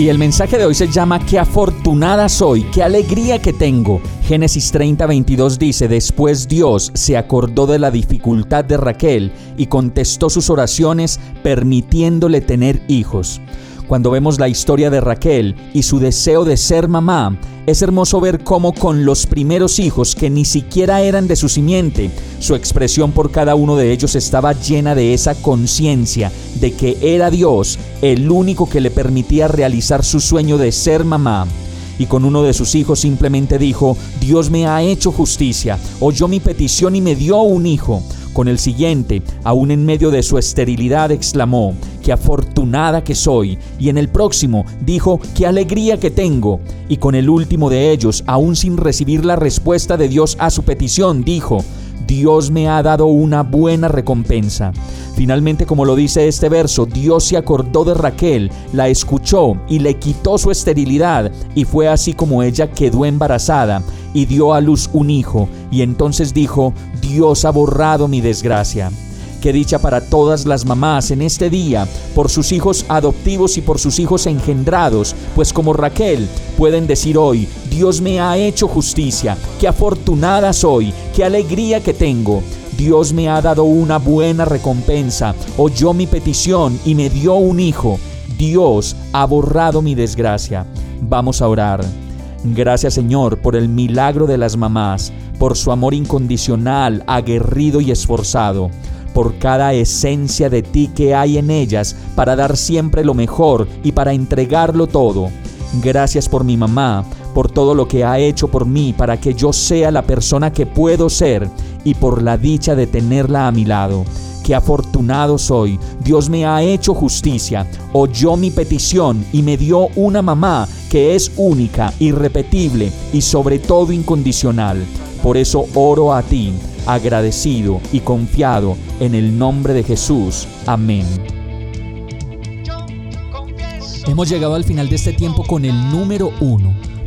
Y el mensaje de hoy se llama Qué afortunada soy, qué alegría que tengo. Génesis 30, 22 dice, después Dios se acordó de la dificultad de Raquel y contestó sus oraciones permitiéndole tener hijos. Cuando vemos la historia de Raquel y su deseo de ser mamá, es hermoso ver cómo con los primeros hijos que ni siquiera eran de su simiente, su expresión por cada uno de ellos estaba llena de esa conciencia de que era Dios el único que le permitía realizar su sueño de ser mamá y con uno de sus hijos simplemente dijo, Dios me ha hecho justicia, oyó mi petición y me dio un hijo. Con el siguiente, aún en medio de su esterilidad, exclamó, qué afortunada que soy. Y en el próximo dijo, qué alegría que tengo. Y con el último de ellos, aún sin recibir la respuesta de Dios a su petición, dijo, Dios me ha dado una buena recompensa. Finalmente, como lo dice este verso, Dios se acordó de Raquel, la escuchó y le quitó su esterilidad, y fue así como ella quedó embarazada y dio a luz un hijo, y entonces dijo, Dios ha borrado mi desgracia. Qué dicha para todas las mamás en este día, por sus hijos adoptivos y por sus hijos engendrados, pues como Raquel pueden decir hoy, Dios me ha hecho justicia, qué afortunada soy, qué alegría que tengo. Dios me ha dado una buena recompensa, oyó mi petición y me dio un hijo. Dios ha borrado mi desgracia. Vamos a orar. Gracias Señor por el milagro de las mamás, por su amor incondicional, aguerrido y esforzado por cada esencia de ti que hay en ellas para dar siempre lo mejor y para entregarlo todo. Gracias por mi mamá, por todo lo que ha hecho por mí para que yo sea la persona que puedo ser y por la dicha de tenerla a mi lado. Qué afortunado soy. Dios me ha hecho justicia, oyó mi petición y me dio una mamá que es única, irrepetible y sobre todo incondicional. Por eso oro a ti agradecido y confiado en el nombre de Jesús. Amén. Hemos llegado al final de este tiempo con el número uno.